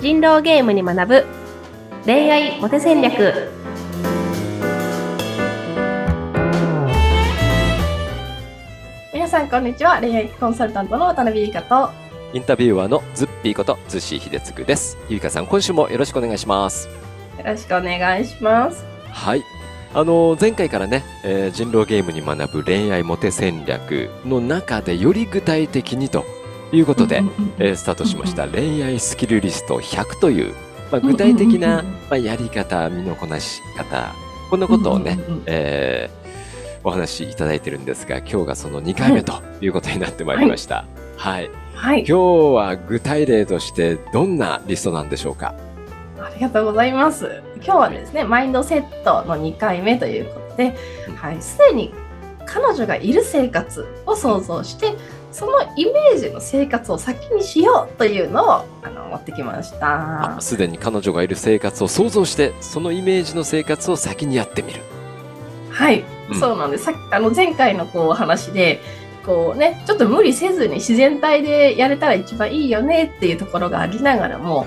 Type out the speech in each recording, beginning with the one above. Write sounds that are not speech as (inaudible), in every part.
人狼ゲームに学ぶ恋愛モテ戦略皆さんこんにちは恋愛コンサルタントの渡辺優香とインタビュアーのズッピーことズッシー秀嗣です。ゆいかさん、今週もよろしくお願いします。よろしくお願いしますはい。あの前回からね、えー人狼ゲームに学ぶ恋愛モテ戦略の中でより具体的にということで、えースタートしました。恋愛スキルリスト100という、まあ、具体的な、まあ、やり方、身のこなし方、こんなことをね、えーお話しいただいてるんですが、今日がその2回目ということになってまいりました。はい。はい。今日は具体例としてどんなリストなんでしょうか？ありがとうございます。今日はですねマインドセットの2回目ということでうん。はい。すでに彼女がいる生活を想像してそのイメージの生活を先にしようというのをあの持ってきましたあすでに彼女がいる生活を想像して、そのイメージの生活を先にやってみる。はい、うんそうなんですさっきあの前回のこう話でこうねちょっと無理せずに自然体でやれたら一番いいよねっていうところがありながらも、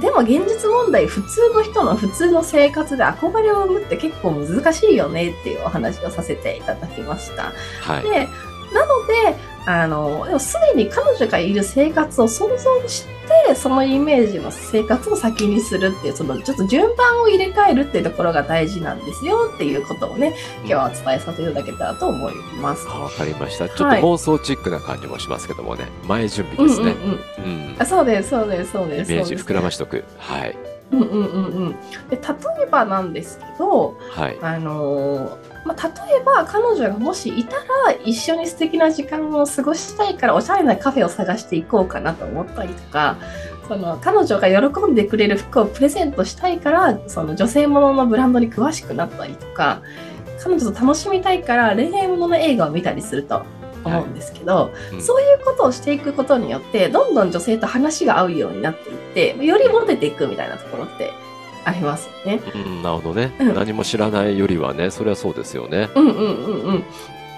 でも現実問題普通の人の普通の生活で憧れを生むって結構難しいよねっていうお話をさせていただきました。はい。でなのであのでもすでに彼女がいる生活を想像してそのイメージの生活を先にするっていうそのちょっと順番を入れ替えるっていうところが大事なんですよっていうことをね今日はお伝えさせていただけたらと思います。あわかりました。ちょっとはい妄想チックな感じもしますけどもね。前準備ですね。うんうんうんうん。あそうですそうですそうイです。メージ膨らましとく。はい。うんうんうんうん。で例えばなんですけど、はい。あのーまあ、例えば彼女がもしいたら一緒に素敵な時間を過ごしたいからおしゃれなカフェを探していこうかなと思ったりとかその彼女が喜んでくれる服をプレゼントしたいからその女性もののブランドに詳しくなったりとか彼女と楽しみたいから恋愛ものの映画を見たりすると思うんですけど、うん。そういうことをしていくことによってどんどん女性と話が合うようになっていってよりモテていくみたいなところってありますよね。うん、なるほどね、うん何も知らないよりはね、それはそうですよね。うんうんうんうん。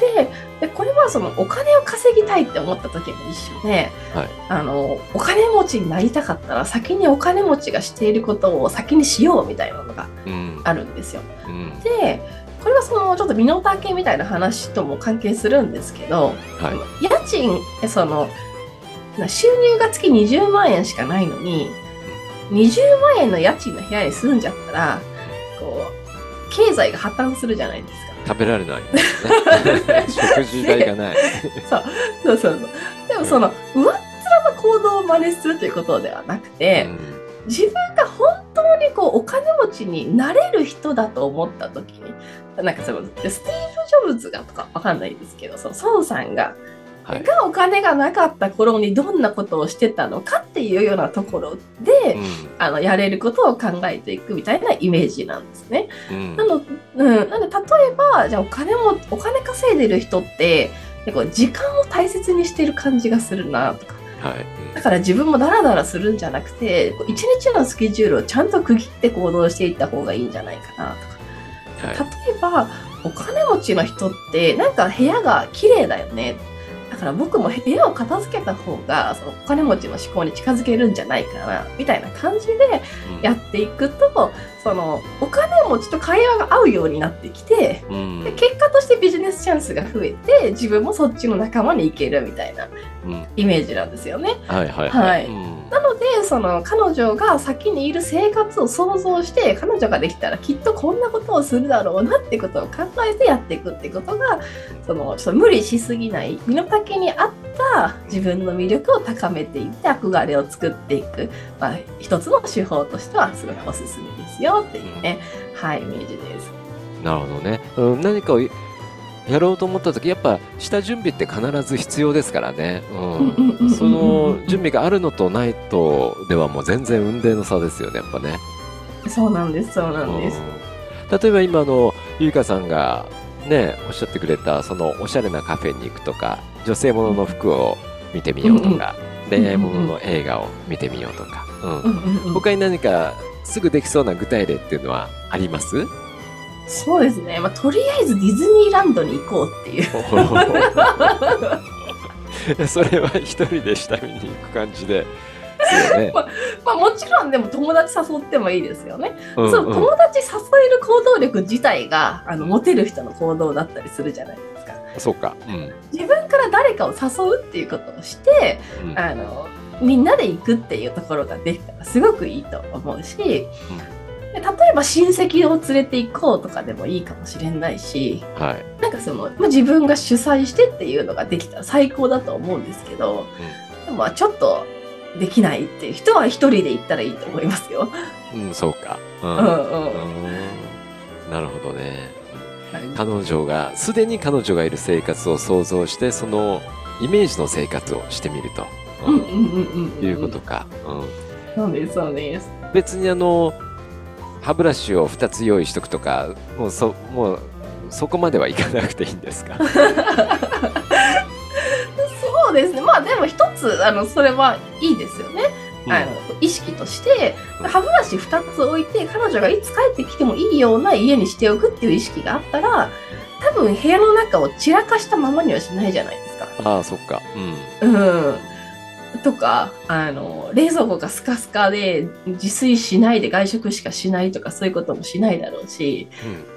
ででこれはそのお金を稼ぎたいって思った時も一緒で、はいあのお金持ちになりたかったら先にお金持ちがしていることを先にしようみたいなのがうん。あるんですよ。うん。でこれはそのちょっと身の丈みたいな話とも関係するんですけど、はい。家賃そのな収入が月20万円しかないのに20万円の家賃の部屋に住んじゃったらこう経済が破綻するじゃないですか。食べられない、ね。(laughs) 食事代がない。そうそうそう。でもその上っ面の行動を真似するということではなくて、自分が本当にこうお金持ちになれる人だと思った時になんかそのスティーブ・ジョブズがとかわかんないですけどその孫さんが、はいがお金がなかった頃にどんなことをしてたのかっていうようなところで、うん。あのやれることを考えていくみたいなイメージなんですね。うん。なの,、うん、なので例えばじゃあお金もお金稼いでる人って結構時間を大切にしてる感じがするなとかはい。だから自分もダラダラするんじゃなくて一日のスケジュールをちゃんと区切って行動していった方がいいんじゃないかなとかはい。例えばお金持ちの人ってなんか部屋が綺麗だよねだから僕も部屋を片付けた方がそのお金持ちの思考に近づけるんじゃないかなみたいな感じでうん。やっていくとそのお金持ちと会話が合うようになってきてうん。で結果としてビジネスチャンスが増えて自分もそっちの仲間に行けるみたいなうん。イメージなんですよね。はいはいはい。うんなのでその彼女が先にいる生活を想像して彼女ができたらきっとこんなことをするだろうなってことを考えてやっていくってことがそのちょっと無理しすぎない身の丈に合った自分の魅力を高めていって憧れを作っていく、まあ、一つの手法としてはすごいおすすめですよっていうね、はいイメージです。なるほどね。うん、何かやろうと思った時やっぱ下準備って必ず必要ですからね。うん。その準備があるのとないとではもう全然運命の差ですよね、やっぱね。そうなんですそうなんです。うん例えば今あのゆいかさんがねおっしゃってくれたそのおしゃれなカフェに行くとか女性ものの服を見てみようとか、恋愛ものの映画を見てみようとか、うん他に何かすぐできそうな具体例っていうのはあります？そうですね、まあ、とりあえずディズニーランドに行こうっていう。(laughs) (laughs) それは一人で下見に行く感じでね。(laughs) まあもちろんでも友達誘ってもいいですよね。うんその友達誘える行動力自体があのモテる人の行動だったりするじゃないですか。そうか。うん。自分から誰かを誘うっていうことをしてうんあのみんなで行くっていうところができたらすごくいいと思うし、で例えば親戚を連れて行こうとかでもいいかもしれないしはい。なんかその、まあ、自分が主催してっていうのができたら最高だと思うんですけど、でもまあちょっとできないっていう人は一人で行ったらいいと思いますよ。うん、そうか。う。うんんうんうんなるほどね。彼女が、すでに彼女がいる生活を想像して、そのイメージの生活をしてみると。うんうんうんうんうん。いうことか。うん。そうですそうです。別にあの、歯ブラシを2つ用意しとくとか、もうそ、もう、そこまではいかなくていいんですか？(laughs) そうですね。まあでも一つあのそれはいいですよね。あの意識としてうん歯ブラシ2つ置いて彼女がいつ帰ってきてもいいような家にしておくっていう意識があったら多分部屋の中を散らかしたままにはしないじゃないですか。ああ、そっか。うん。うん。とかあの冷蔵庫がスカスカで自炊しないで外食しかしないとかそういうこともしないだろうし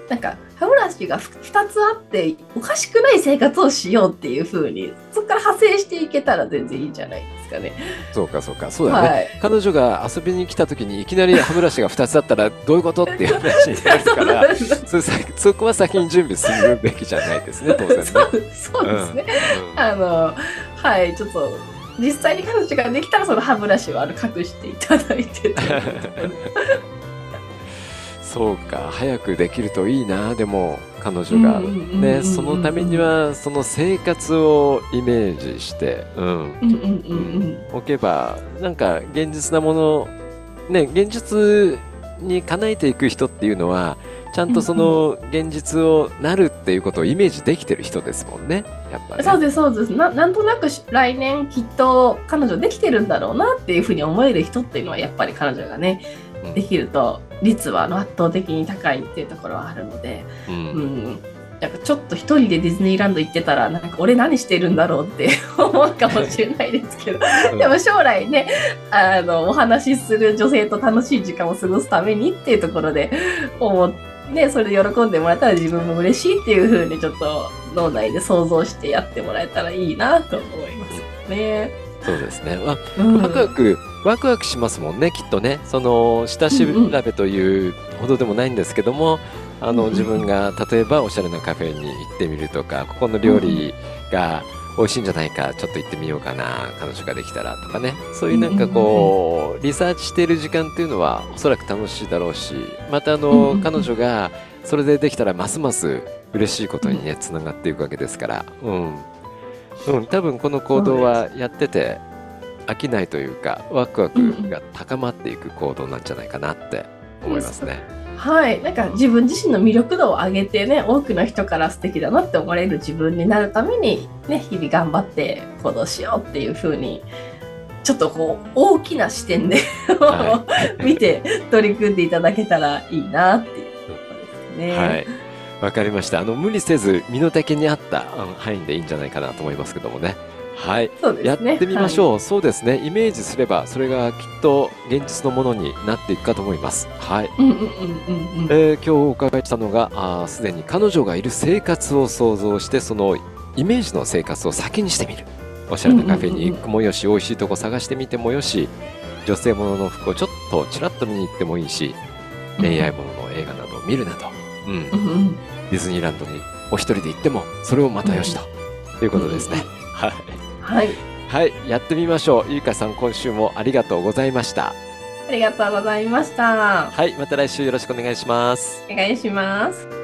なんか歯ブラシが2つあっておかしくない生活をしようっていう風にそこから派生していけたら全然いいんじゃないですかね。そうか、そうか。そうだね。はい彼女が遊びに来た時にいきなり歯ブラシが2つあったらどういうことっていう話になるからそそこは先に準備するべきじゃないですね当然ね。そうですね。うんあのはいちょっと実際に彼女ができたらその歯ブラシをあの隠していただいて (laughs) そうか早くできるといいなでも彼女が。ねそのためにはその生活をイメージして、うん、うんうんうんうん。置けばなんか現実なものね現実に叶えていく人っていうのはちゃんとその現実をなるっていうことをイメージできてる人ですもんね。やっぱり、ね。そうですそうです。ななんとなくし来年きっと彼女できてるんだろうなっていうふうに思える人っていうのはやっぱり彼女がねうん。できると率は圧倒的に高いっていうところはあるので、ううん。ん、やっぱちょっと一人でディズニーランド行ってたらなんか俺何してるんだろうって (laughs) 思うかもしれないですけど。でも将来ねあのお話しする女性と楽しい時間を過ごすためにっていうところで思って。ね、それで喜んでもらえたら自分も嬉しいっていう風にちょっと脳内で想像してやってもらえたらいいなと思いますね。そうですね。わうんワクワク、ワクワクしますもんね、きっとね。その、下調べというほどでもないんですけども、あの、うんうん自分が例えばおしゃれなカフェに行ってみるとか、ここの料理が美味しいんじゃないか、ちょっと行ってみようかな、彼女ができたらとかね。そういうなんかこう、リサーチしている時間っていうのはおそらく楽しいだろうし、またあの彼女がそれでできたらますます嬉しいことにね、つながっていくわけですから、うん。うん、多分この行動はやってて飽きないというかワクワクが高まっていく行動なんじゃないかなって思いますね。はい、なんか自分自身の魅力度を上げてね多くの人から素敵だなって思われる自分になるためにね日々頑張って行動しようっていう風にちょっとこう大きな視点では (laughs) 見て取り組んでいただけたらいいなっていうところですね。はい。わかりました。あの、無理せず身の丈に合った範囲でいいんじゃないかなと思いますけどもね。はい。ね。やってみましょう、そうですね。イメージすれば、それがきっと現実のものになっていくかと思います。はい。今日お伺いしたのが、すでに彼女がいる生活を想像して、そのイメージの生活を先にしてみる。おしゃれなカフェに行くもよし、美味しいとこ探してみてもよし、女性ものの服をちょっとちらっと見に行ってもいいし、恋愛ものの映画などを見るなど、うん、うんうんディズニーランドにお一人で行っても、それをまたよしと、ということですね。はい。はい。はい、やってみましょう。ゆうかさん、今週もありがとうございました。ありがとうございました。はい、また来週よろしくお願いします。お願いします。